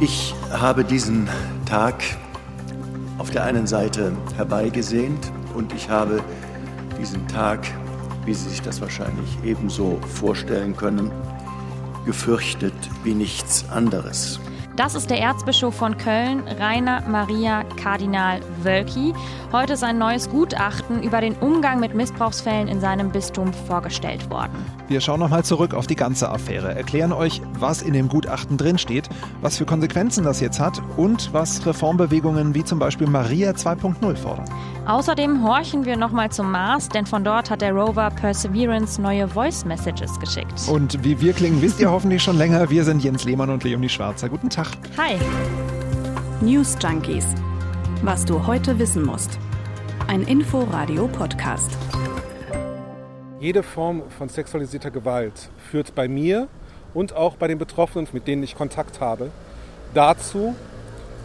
Ich habe diesen Tag auf der einen Seite herbeigesehnt und ich habe diesen Tag, wie Sie sich das wahrscheinlich ebenso vorstellen können, gefürchtet wie nichts anderes. Das ist der Erzbischof von Köln, Rainer Maria Kardinal Wölki. Heute ist ein neues Gutachten über den Umgang mit Missbrauchsfällen in seinem Bistum vorgestellt worden. Wir schauen nochmal zurück auf die ganze Affäre, erklären euch, was in dem Gutachten drinsteht, was für Konsequenzen das jetzt hat und was Reformbewegungen wie zum Beispiel Maria 2.0 fordern. Außerdem horchen wir nochmal zum Mars, denn von dort hat der Rover Perseverance neue Voice Messages geschickt. Und wie wir klingen, wisst ihr hoffentlich schon länger. Wir sind Jens Lehmann und Leonie Schwarzer. Guten Tag. Hi. News Junkies. Was du heute wissen musst. Ein Info-Radio-Podcast. Jede Form von sexualisierter Gewalt führt bei mir und auch bei den Betroffenen, mit denen ich Kontakt habe, dazu,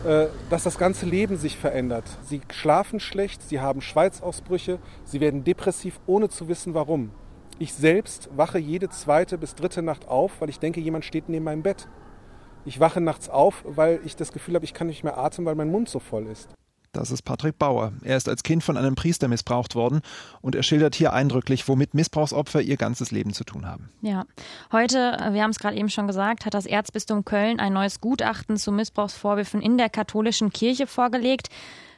äh, dass das ganze Leben sich verändert. Sie schlafen schlecht, sie haben Schweißausbrüche, sie werden depressiv, ohne zu wissen warum. Ich selbst wache jede zweite bis dritte Nacht auf, weil ich denke, jemand steht neben meinem Bett. Ich wache nachts auf, weil ich das Gefühl habe, ich kann nicht mehr atmen, weil mein Mund so voll ist. Das ist Patrick Bauer. Er ist als Kind von einem Priester missbraucht worden und er schildert hier eindrücklich, womit Missbrauchsopfer ihr ganzes Leben zu tun haben. Ja, heute, wir haben es gerade eben schon gesagt, hat das Erzbistum Köln ein neues Gutachten zu Missbrauchsvorwürfen in der katholischen Kirche vorgelegt.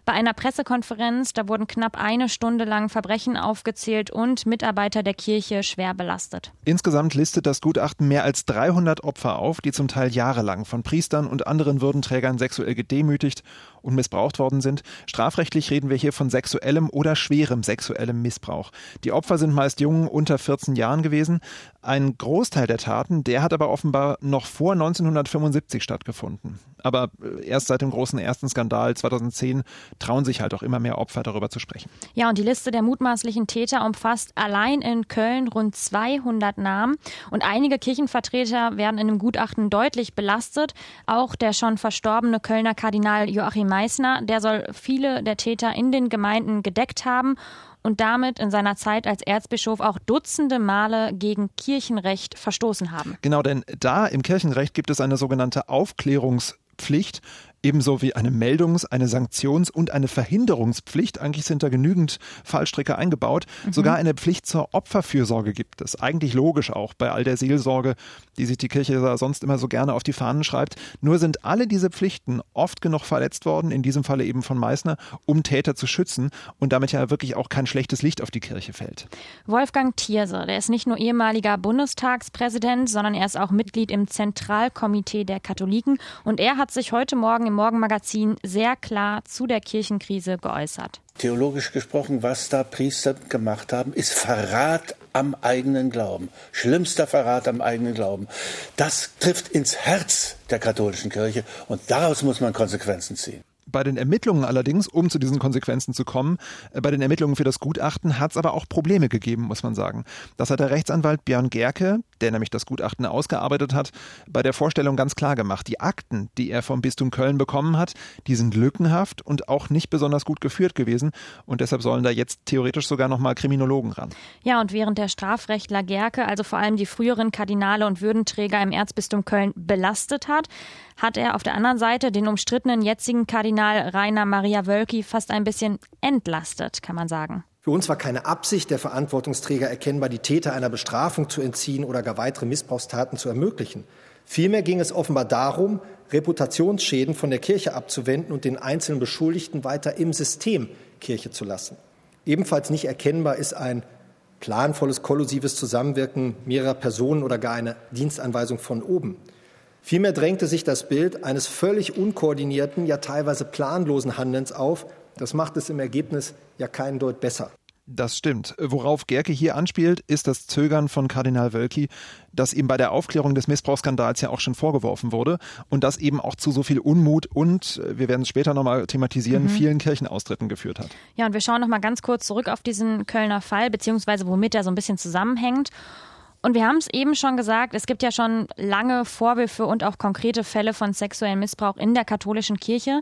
Bei einer Pressekonferenz, da wurden knapp eine Stunde lang Verbrechen aufgezählt und Mitarbeiter der Kirche schwer belastet. Insgesamt listet das Gutachten mehr als 300 Opfer auf, die zum Teil jahrelang von Priestern und anderen Würdenträgern sexuell gedemütigt und missbraucht worden sind. Strafrechtlich reden wir hier von sexuellem oder schwerem sexuellem Missbrauch. Die Opfer sind meist Jungen unter 14 Jahren gewesen. Ein Großteil der Taten, der hat aber offenbar noch vor 1975 stattgefunden. Aber äh, erst seit dem großen ersten Skandal 2010 trauen sich halt auch immer mehr Opfer darüber zu sprechen. Ja, und die Liste der mutmaßlichen Täter umfasst allein in Köln rund 200 Namen. Und einige Kirchenvertreter werden in dem Gutachten deutlich belastet. Auch der schon verstorbene Kölner Kardinal Joachim Meissner, der soll viele der Täter in den Gemeinden gedeckt haben und damit in seiner Zeit als Erzbischof auch Dutzende Male gegen Kirchenrecht verstoßen haben. Genau, denn da im Kirchenrecht gibt es eine sogenannte Aufklärungspflicht ebenso wie eine Meldungs-, eine Sanktions- und eine Verhinderungspflicht. Eigentlich sind da genügend Fallstricke eingebaut. Mhm. Sogar eine Pflicht zur Opferfürsorge gibt es. Eigentlich logisch auch bei all der Seelsorge, die sich die Kirche sonst immer so gerne auf die Fahnen schreibt. Nur sind alle diese Pflichten oft genug verletzt worden, in diesem Falle eben von Meißner, um Täter zu schützen und damit ja wirklich auch kein schlechtes Licht auf die Kirche fällt. Wolfgang Thierse, der ist nicht nur ehemaliger Bundestagspräsident, sondern er ist auch Mitglied im Zentralkomitee der Katholiken und er hat sich heute Morgen im Morgenmagazin sehr klar zu der Kirchenkrise geäußert. Theologisch gesprochen, was da Priester gemacht haben, ist Verrat am eigenen Glauben. Schlimmster Verrat am eigenen Glauben. Das trifft ins Herz der katholischen Kirche und daraus muss man Konsequenzen ziehen. Bei den Ermittlungen allerdings, um zu diesen Konsequenzen zu kommen, äh, bei den Ermittlungen für das Gutachten hat es aber auch Probleme gegeben, muss man sagen. Das hat der Rechtsanwalt Björn Gerke, der nämlich das Gutachten ausgearbeitet hat, bei der Vorstellung ganz klar gemacht. Die Akten, die er vom Bistum Köln bekommen hat, die sind lückenhaft und auch nicht besonders gut geführt gewesen. Und deshalb sollen da jetzt theoretisch sogar nochmal Kriminologen ran. Ja, und während der Strafrechtler Gerke, also vor allem die früheren Kardinale und Würdenträger im Erzbistum Köln belastet hat, hat er auf der anderen Seite den umstrittenen jetzigen Kardinal Rainer Maria Wölki fast ein bisschen entlastet, kann man sagen. Für uns war keine Absicht der Verantwortungsträger erkennbar, die Täter einer Bestrafung zu entziehen oder gar weitere Missbrauchstaten zu ermöglichen. Vielmehr ging es offenbar darum, Reputationsschäden von der Kirche abzuwenden und den einzelnen Beschuldigten weiter im System Kirche zu lassen. Ebenfalls nicht erkennbar ist ein planvolles, kollusives Zusammenwirken mehrerer Personen oder gar eine Dienstanweisung von oben. Vielmehr drängte sich das Bild eines völlig unkoordinierten, ja teilweise planlosen Handelns auf. Das macht es im Ergebnis ja keinen Deut besser. Das stimmt. Worauf Gerke hier anspielt, ist das Zögern von Kardinal Wölki, das ihm bei der Aufklärung des Missbrauchsskandals ja auch schon vorgeworfen wurde und das eben auch zu so viel Unmut und, äh, wir werden es später nochmal thematisieren, mhm. vielen Kirchenaustritten geführt hat. Ja, und wir schauen nochmal ganz kurz zurück auf diesen Kölner Fall, beziehungsweise womit er so ein bisschen zusammenhängt. Und wir haben es eben schon gesagt, es gibt ja schon lange Vorwürfe und auch konkrete Fälle von sexuellem Missbrauch in der katholischen Kirche.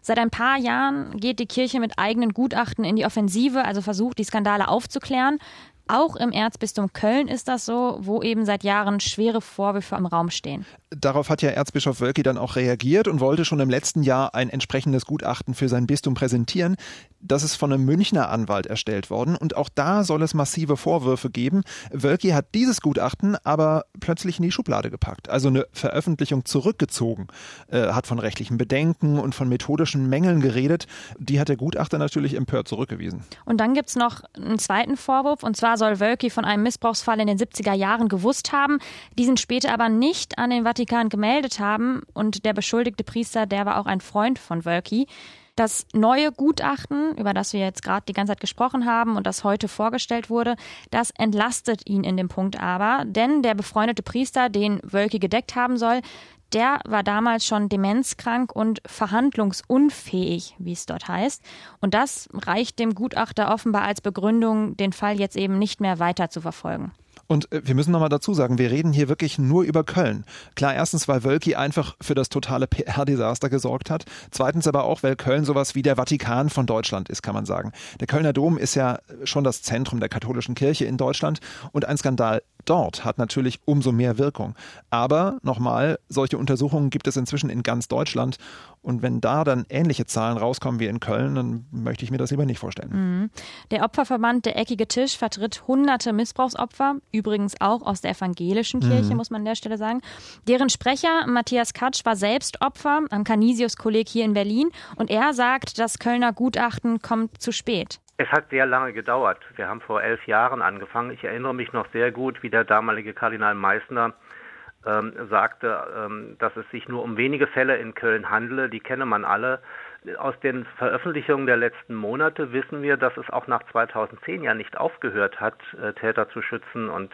Seit ein paar Jahren geht die Kirche mit eigenen Gutachten in die Offensive, also versucht, die Skandale aufzuklären. Auch im Erzbistum Köln ist das so, wo eben seit Jahren schwere Vorwürfe im Raum stehen. Darauf hat ja Erzbischof Wölki dann auch reagiert und wollte schon im letzten Jahr ein entsprechendes Gutachten für sein Bistum präsentieren. Das ist von einem Münchner Anwalt erstellt worden und auch da soll es massive Vorwürfe geben. Wölki hat dieses Gutachten aber plötzlich in die Schublade gepackt, also eine Veröffentlichung zurückgezogen, äh, hat von rechtlichen Bedenken und von methodischen Mängeln geredet. Die hat der Gutachter natürlich empört zurückgewiesen. Und dann gibt es noch einen zweiten Vorwurf und zwar soll Wölki von einem Missbrauchsfall in den 70er Jahren gewusst haben, diesen später aber nicht an den Vatikan gemeldet haben und der beschuldigte Priester, der war auch ein Freund von Wölki. Das neue Gutachten, über das wir jetzt gerade die ganze Zeit gesprochen haben und das heute vorgestellt wurde, das entlastet ihn in dem Punkt aber, denn der befreundete Priester, den Wölki gedeckt haben soll, der war damals schon demenzkrank und verhandlungsunfähig, wie es dort heißt. Und das reicht dem Gutachter offenbar als Begründung, den Fall jetzt eben nicht mehr weiter zu verfolgen. Und äh, wir müssen nochmal dazu sagen, wir reden hier wirklich nur über Köln. Klar, erstens, weil Wölki einfach für das totale PR-Desaster gesorgt hat. Zweitens aber auch, weil Köln sowas wie der Vatikan von Deutschland ist, kann man sagen. Der Kölner Dom ist ja schon das Zentrum der katholischen Kirche in Deutschland und ein Skandal dort hat natürlich umso mehr Wirkung. Aber nochmal, solche Untersuchungen gibt es inzwischen in ganz Deutschland. Und wenn da dann ähnliche Zahlen rauskommen wie in Köln, dann möchte ich mir das lieber nicht vorstellen. Mhm. Der Opferverband Der Eckige Tisch vertritt hunderte Missbrauchsopfer, übrigens auch aus der evangelischen Kirche, mhm. muss man an der Stelle sagen. Deren Sprecher Matthias Katsch war selbst Opfer am Canisius-Kolleg hier in Berlin und er sagt, das Kölner Gutachten kommt zu spät. Es hat sehr lange gedauert. Wir haben vor elf Jahren angefangen. Ich erinnere mich noch sehr gut, wie der damalige Kardinal Meissner ähm, sagte, ähm, dass es sich nur um wenige Fälle in Köln handele. Die kenne man alle. Aus den Veröffentlichungen der letzten Monate wissen wir, dass es auch nach 2010 ja nicht aufgehört hat, äh, Täter zu schützen und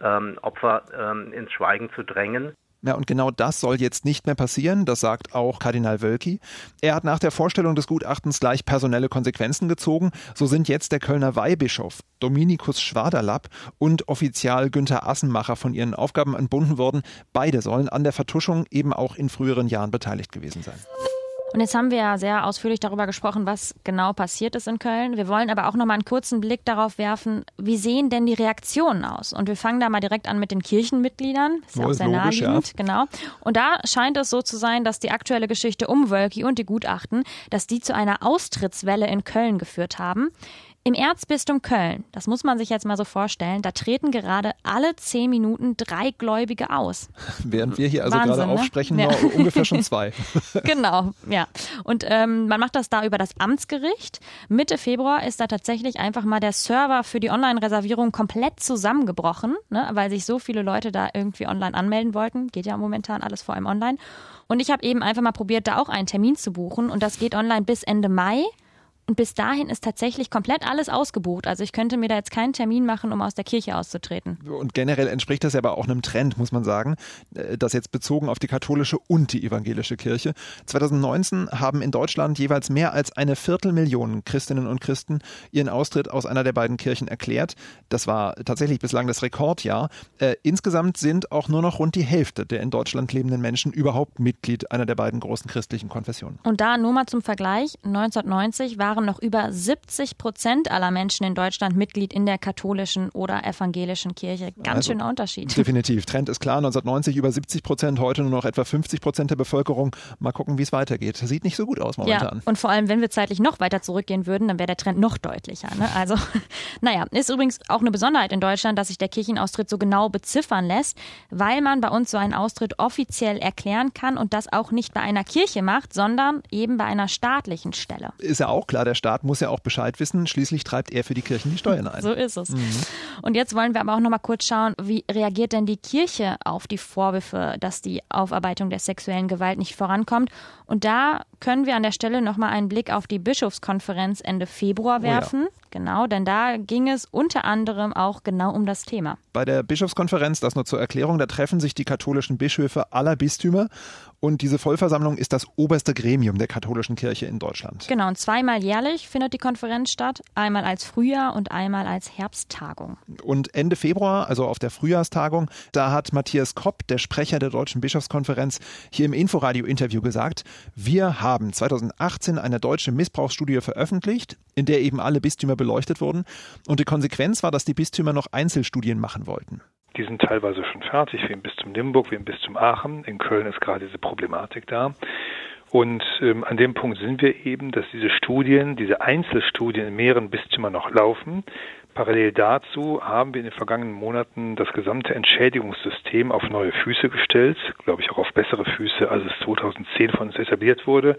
ähm, Opfer ähm, ins Schweigen zu drängen. Ja, und genau das soll jetzt nicht mehr passieren, das sagt auch Kardinal Wölki. Er hat nach der Vorstellung des Gutachtens gleich personelle Konsequenzen gezogen. So sind jetzt der Kölner Weihbischof Dominikus Schwaderlapp und Offizial Günther Assenmacher von ihren Aufgaben entbunden worden. Beide sollen an der Vertuschung eben auch in früheren Jahren beteiligt gewesen sein. Und jetzt haben wir ja sehr ausführlich darüber gesprochen, was genau passiert ist in Köln. Wir wollen aber auch noch mal einen kurzen Blick darauf werfen, wie sehen denn die Reaktionen aus? Und wir fangen da mal direkt an mit den Kirchenmitgliedern. Ist ja auch sehr logisch, naheliegend, ja. genau. Und da scheint es so zu sein, dass die aktuelle Geschichte um Wölki und die Gutachten, dass die zu einer Austrittswelle in Köln geführt haben. Im Erzbistum Köln, das muss man sich jetzt mal so vorstellen, da treten gerade alle zehn Minuten drei Gläubige aus. Während wir hier also Wahnsinn, gerade ne? aufsprechen, ja. ungefähr schon zwei. genau, ja. Und ähm, man macht das da über das Amtsgericht. Mitte Februar ist da tatsächlich einfach mal der Server für die Online-Reservierung komplett zusammengebrochen, ne, weil sich so viele Leute da irgendwie online anmelden wollten. Geht ja momentan alles vor allem online. Und ich habe eben einfach mal probiert, da auch einen Termin zu buchen. Und das geht online bis Ende Mai. Und bis dahin ist tatsächlich komplett alles ausgebucht. Also ich könnte mir da jetzt keinen Termin machen, um aus der Kirche auszutreten. Und generell entspricht das ja aber auch einem Trend, muss man sagen, äh, das jetzt bezogen auf die katholische und die evangelische Kirche. 2019 haben in Deutschland jeweils mehr als eine Viertelmillion Christinnen und Christen ihren Austritt aus einer der beiden Kirchen erklärt. Das war tatsächlich bislang das Rekordjahr. Äh, insgesamt sind auch nur noch rund die Hälfte der in Deutschland lebenden Menschen überhaupt Mitglied einer der beiden großen christlichen Konfessionen. Und da nur mal zum Vergleich, 1990 waren waren noch über 70 Prozent aller Menschen in Deutschland Mitglied in der katholischen oder evangelischen Kirche. Ganz also, schöner Unterschied. Definitiv. Trend ist klar. 1990 über 70 Prozent, heute nur noch etwa 50 Prozent der Bevölkerung. Mal gucken, wie es weitergeht. Sieht nicht so gut aus momentan. Ja, und vor allem, wenn wir zeitlich noch weiter zurückgehen würden, dann wäre der Trend noch deutlicher. Ne? Also, naja, ist übrigens auch eine Besonderheit in Deutschland, dass sich der Kirchenaustritt so genau beziffern lässt, weil man bei uns so einen Austritt offiziell erklären kann und das auch nicht bei einer Kirche macht, sondern eben bei einer staatlichen Stelle. Ist ja auch klar, klar, der Staat muss ja auch Bescheid wissen. Schließlich treibt er für die Kirchen die Steuern ein. So ist es. Mhm. Und jetzt wollen wir aber auch noch mal kurz schauen, wie reagiert denn die Kirche auf die Vorwürfe, dass die Aufarbeitung der sexuellen Gewalt nicht vorankommt? Und da können wir an der Stelle noch mal einen Blick auf die Bischofskonferenz Ende Februar werfen. Oh ja. Genau, denn da ging es unter anderem auch genau um das Thema. Bei der Bischofskonferenz, das nur zur Erklärung, da treffen sich die katholischen Bischöfe aller Bistümer Und diese Vollversammlung ist das oberste Gremium der katholischen Kirche in Deutschland. Genau, und zweimal jährlich findet die Konferenz statt, einmal als Frühjahr und einmal als Herbsttagung. Und Ende Februar, also auf der Frühjahrstagung, da hat Matthias Kopp, der Sprecher der Deutschen Bischofskonferenz, hier im Inforadio-Interview gesagt, wir haben 2018 eine deutsche Missbrauchsstudie veröffentlicht, in der eben alle Bistümer beleuchtet wurden. Und die Konsequenz war, dass die Bistümer noch Einzelstudien machen wollten. Die sind teilweise schon fertig, wie im Bistum Limburg, wie im Bistum Aachen. In Köln ist gerade diese Problematik da. Und ähm, an dem Punkt sind wir eben, dass diese Studien, diese Einzelstudien in mehreren Bistümern noch laufen. Parallel dazu haben wir in den vergangenen Monaten das gesamte Entschädigungssystem auf neue Füße gestellt, glaube ich auch auf bessere Füße, als es 2010 von uns etabliert wurde.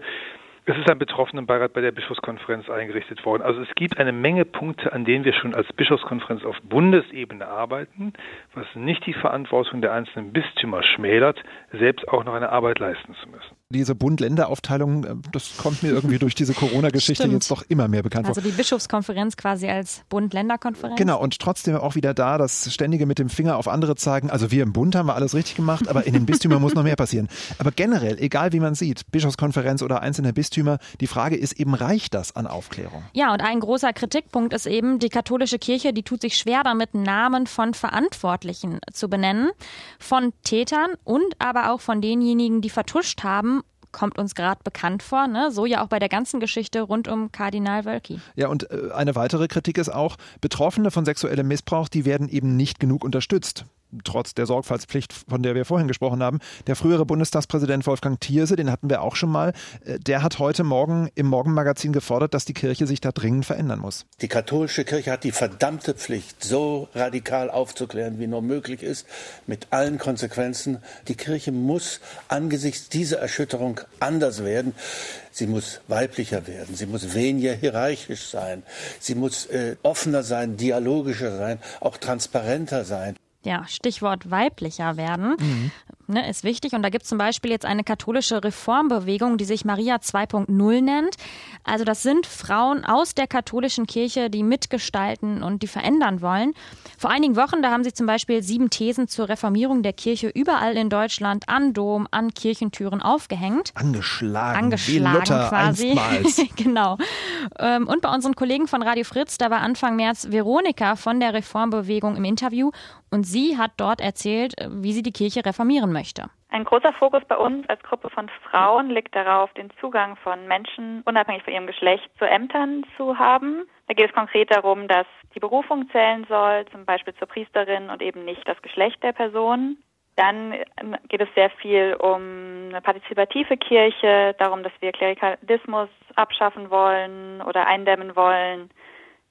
Es ist ein Betroffenenbeirat bei der Bischofskonferenz eingerichtet worden. Also es gibt eine Menge Punkte, an denen wir schon als Bischofskonferenz auf Bundesebene arbeiten, was nicht die Verantwortung der einzelnen Bistümer schmälert, selbst auch noch eine Arbeit leisten zu müssen diese Bund-Länder-Aufteilung, äh, das kommt mir irgendwie durch diese Corona-Geschichte jetzt doch immer mehr bekannt vor. Also die Bischofskonferenz quasi als Bund-Länder-Konferenz. Genau, und trotzdem auch wieder da, das ständige mit dem Finger auf andere zeigen. Also wir im Bund haben wir alles richtig gemacht, aber in den Bistümern muss noch mehr passieren. Aber generell, egal wie man sieht, Bischofskonferenz oder einzelne Bistümer, die Frage ist eben, reicht das an Aufklärung? Ja, und ein großer Kritikpunkt ist eben, die katholische Kirche, die tut sich schwer damit, Namen von Verantwortlichen zu benennen, von Tätern und aber auch von denjenigen, die vertuscht haben kommt uns gerade bekannt vor. Ne? So ja auch bei der ganzen Geschichte rund um Kardinal Wölki. Ja, und äh, eine weitere Kritik ist auch, Betroffene von sexuellem Missbrauch, die werden eben nicht genug unterstützt trotz der Sorgfaltspflicht, von der wir vorhin gesprochen haben. Der frühere Bundestagspräsident Wolfgang Thierse, den hatten wir auch schon mal, äh, der hat heute Morgen im Morgenmagazin gefordert, dass die Kirche sich da dringend verändern muss. Die katholische Kirche hat die verdammte Pflicht, so radikal aufzuklären, wie nur möglich ist, mit allen Konsequenzen. Die Kirche muss angesichts dieser Erschütterung anders werden. Sie muss weiblicher werden. Sie muss weniger hierarchisch sein. Sie muss äh, offener sein, dialogischer sein, auch transparenter sein ja, Stichwort weiblicher werden, mhm. ne, ist wichtig. Und da gibt es zum Beispiel jetzt eine katholische Reformbewegung, die sich Maria 2.0 nennt. Also das sind Frauen aus der katholischen Kirche, die mitgestalten und die verändern wollen. Vor einigen Wochen, da haben sie zum Beispiel sieben Thesen zur Reformierung der Kirche überall in Deutschland an Dom, an Kirchentüren aufgehängt. Angeschlagen. Angeschlagen quasi. genau. Ähm, und bei unseren Kollegen von Radio Fritz, da war Anfang März Veronika von der Reformbewegung im Interview und sie hat dort erzählt, wie sie die Kirche reformieren möchte. Ein großer Fokus bei uns als Gruppe von Frauen liegt darauf, den Zugang von Menschen unabhängig von ihrem Geschlecht zu Ämtern zu haben. Da geht es konkret darum, dass die Berufung zählen soll, zum Beispiel zur Priesterin und eben nicht das Geschlecht der Person. Dann ähm, geht es sehr viel um eine partizipative Kirche, darum, dass wir Klerikalismus abschaffen wollen oder eindämmen wollen,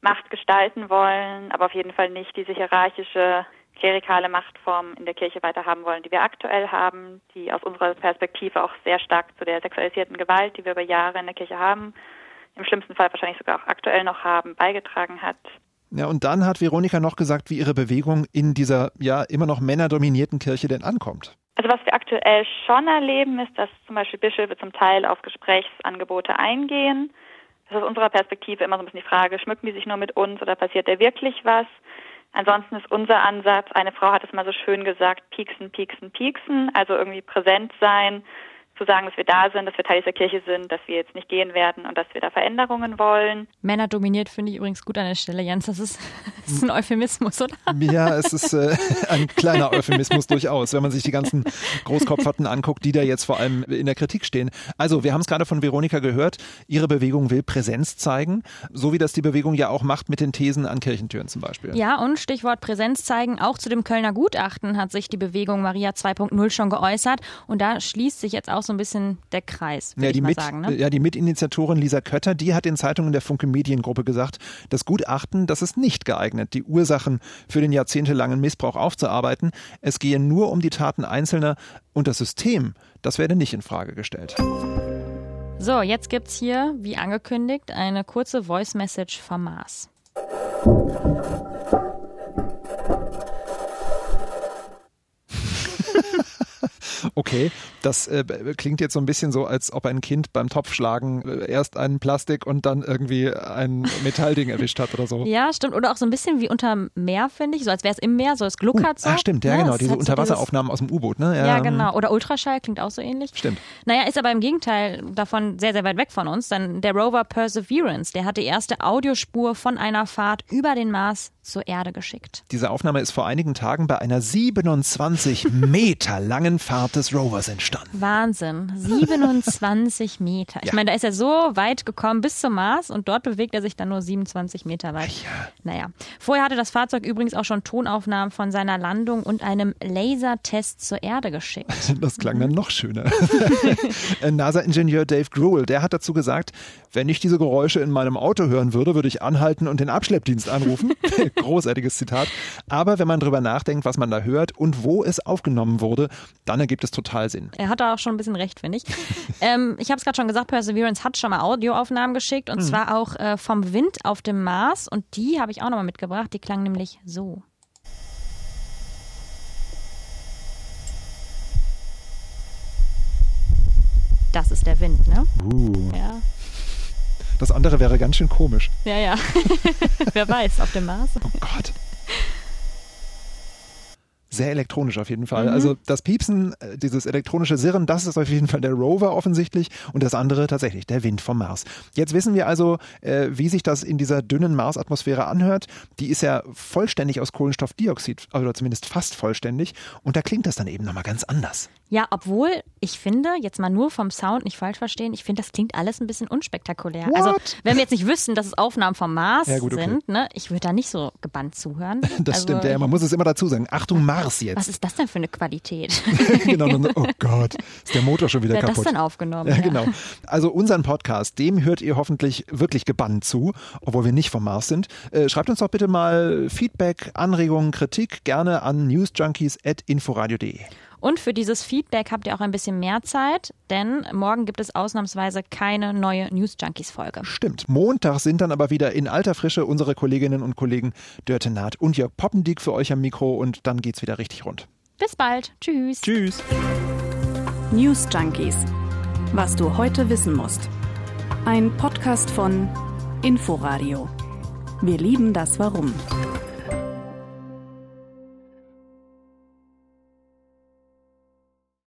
Macht gestalten wollen, aber auf jeden Fall nicht diese hierarchische klerikale Machtform in der Kirche weiter haben wollen, die wir aktuell haben, die aus unserer Perspektive auch sehr stark zu der sexualisierten Gewalt, die wir über Jahre in der Kirche haben, im schlimmsten Fall wahrscheinlich sogar auch aktuell noch haben, beigetragen hat. Ja, und dann hat Veronika noch gesagt, wie ihre Bewegung in dieser ja immer noch männerdominierten Kirche denn ankommt. Also was wir aktuell schon erleben, ist, dass zum Beispiel Bischöfe zum Teil auf Gesprächsangebote eingehen. Das ist aus unserer Perspektive immer so ein bisschen die Frage, schmücken die sich nur mit uns oder passiert da wirklich was? Ansonsten ist unser Ansatz, eine Frau hat es mal so schön gesagt, pieksen, pieksen, pieksen, also irgendwie präsent sein, zu sagen, dass wir da sind, dass wir Teil dieser Kirche sind, dass wir jetzt nicht gehen werden und dass wir da Veränderungen wollen. Männer dominiert finde ich übrigens gut an der Stelle, Jens. Das ist, das ist ein Euphemismus, oder? Ja, es ist äh, ein kleiner Euphemismus durchaus, wenn man sich die ganzen Großkopferten anguckt, die da jetzt vor allem in der Kritik stehen. Also, wir haben es gerade von Veronika gehört. Ihre Bewegung will Präsenz zeigen, so wie das die Bewegung ja auch macht mit den Thesen an Kirchentüren zum Beispiel. Ja, und Stichwort Präsenz zeigen. Auch zu dem Kölner Gutachten hat sich die Bewegung Maria 2.0 schon geäußert. Und da schließt sich jetzt auch so ein bisschen der Kreis, ja, die mit, sagen. Ne? Ja, die Mitinitiatorin Lisa Kötter, die hat in Zeitungen der Funke Mediengruppe gesagt, das Gutachten, das ist nicht geeignet, die Ursachen für den jahrzehntelangen Missbrauch aufzuarbeiten. Es gehe nur um die Taten Einzelner und das System, das werde nicht in Frage gestellt. So, jetzt gibt's hier, wie angekündigt, eine kurze Voice Message vom Mars. okay, Das äh, klingt jetzt so ein bisschen so, als ob ein Kind beim Topfschlagen äh, erst einen Plastik und dann irgendwie ein Metallding erwischt hat oder so. Ja, stimmt. Oder auch so ein bisschen wie unter Meer, finde ich. So als wäre es im Meer, so es gluckert uh, so. Ah, stimmt, ja, ne? genau. Es Diese hat so Unterwasseraufnahmen aus dem U-Boot, ne? Ja, genau. Oder Ultraschall klingt auch so ähnlich. Stimmt. Naja, ist aber im Gegenteil davon sehr, sehr weit weg von uns, denn der Rover Perseverance, der hat die erste Audiospur von einer Fahrt über den Mars zur Erde geschickt. Diese Aufnahme ist vor einigen Tagen bei einer 27 Meter langen Fahrt des Rovers entstanden. Wahnsinn. 27 Meter. Ich Ja. meine, da ist er so weit gekommen bis zum Mars und dort bewegt er sich dann nur 27 Meter weit. Naja. Vorher hatte das Fahrzeug übrigens auch schon Tonaufnahmen von seiner Landung und einem Lasertest zur Erde geschickt. Das klang dann noch schöner. NASA-Ingenieur Dave Gruel, der hat dazu gesagt, wenn ich diese Geräusche in meinem Auto hören würde, würde ich anhalten und den Abschleppdienst anrufen. Großartiges Zitat. Aber wenn man drüber nachdenkt, was man da hört und wo es aufgenommen wurde, dann ergibt es total Sinn. Er hat da auch schon ein bisschen recht, finde ich. ähm, ich habe es gerade schon gesagt, Perseverance hat schon mal Audioaufnahmen geschickt und Mhm. zwar auch äh, vom Wind auf dem Mars und die habe ich auch nochmal mitgebracht. Die klang nämlich so. Das ist der Wind, ne? Uh. Ja, Das andere wäre ganz schön komisch. ja, ja. Wer weiß, auf dem Mars. Oh Gott. Sehr elektronisch auf jeden Fall. Mhm. Also das Piepsen, äh, dieses elektronische Sirren, das ist auf jeden Fall der Rover offensichtlich und das andere tatsächlich der Wind vom Mars. Jetzt wissen wir also, äh, wie sich das in dieser dünnen Marsatmosphäre anhört. Die ist ja vollständig aus Kohlenstoffdioxid, oder zumindest fast vollständig. Und da klingt das dann eben nochmal ganz anders. Ja, obwohl ich finde, jetzt mal nur vom Sound nicht falsch verstehen, ich finde, das klingt alles ein bisschen unspektakulär. What? Also, wenn wir jetzt nicht wüssten, dass es Aufnahmen vom Mars Ja, gut, okay. sind, ne, ich würde da nicht so gebannt zuhören. Das also, stimmt, ja, man muss es immer dazu sagen. Achtung, Mars jetzt. Was ist das denn für eine Qualität? genau, oh Gott, ist der Motor schon wieder Wer hat kaputt. das denn aufgenommen? Ja, genau. Also unseren Podcast, dem hört ihr hoffentlich wirklich gebannt zu, obwohl wir nicht vom Mars sind. Äh, schreibt uns doch bitte mal Feedback, Anregungen, Kritik gerne an newsjunkies.inforadio.de. Und für dieses Feedback habt ihr auch ein bisschen mehr Zeit, denn morgen gibt es ausnahmsweise keine neue News Junkies Folge. Stimmt. Montag sind dann aber wieder in alter Frische unsere Kolleginnen und Kollegen Dörte Naht und Jörg Poppendiek für euch am Mikro und dann geht's wieder richtig rund. Bis bald. Tschüss. Tschüss. News Junkies. Was du heute wissen musst. Ein Podcast von Inforadio. Wir lieben das Warum.